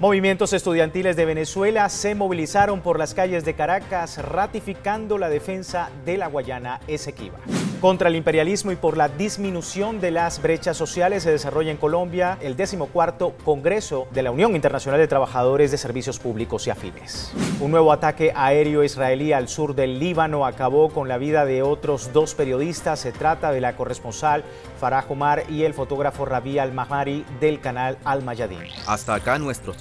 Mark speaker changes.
Speaker 1: Movimientos estudiantiles de Venezuela se movilizaron por las calles de Caracas ratificando la defensa de la Guayana Esequiba. Contra el imperialismo y por la disminución de las brechas sociales se desarrolla en Colombia el decimocuarto Congreso de la Unión Internacional de Trabajadores de Servicios Públicos y Afines. Un nuevo ataque aéreo israelí al sur del Líbano acabó con la vida de otros dos periodistas. Se trata de la corresponsal Farah Omar y el fotógrafo Rabi Al-Mahmari del canal Al-Mayadin.
Speaker 2: Hasta acá nuestros